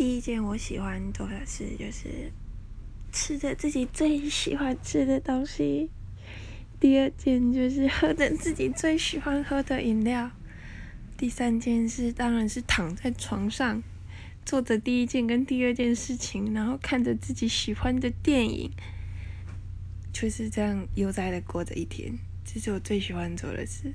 第一件我喜欢做的事就是吃着自己最喜欢吃的东西第二件就是喝着自己最喜欢喝的饮料第三件事当然是躺在床上做着第一件跟第二件事情然后看着自己喜欢的电影就是这样悠哉的过着一天。这是我最喜欢做的事。